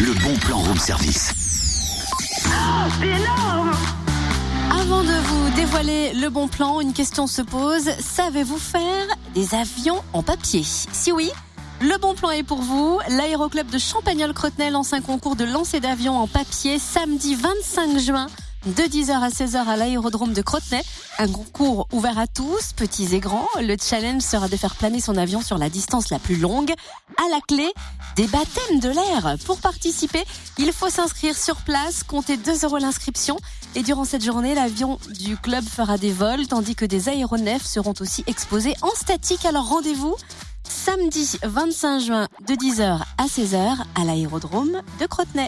le bon plan room service. Avant de vous dévoiler le bon plan, une question se pose. Savez-vous faire des avions en papier? Si oui, le bon plan est pour vous. L'aéroclub de Champagnol-Crotenay lance un concours de lancer d'avions en papier samedi 25 juin de 10h à 16h à l'aérodrome de Crotenay. Un concours ouvert à tous, petits et grands. Le challenge sera de faire planer son avion sur la distance la plus longue. À la clé, des baptêmes de l'air. Pour participer, il faut s'inscrire sur place, compter 2 euros l'inscription. Et durant cette journée, l'avion du club fera des vols, tandis que des aéronefs seront aussi exposés en statique. Alors rendez-vous samedi 25 juin de 10h à 16h à l'aérodrome de Crotenay.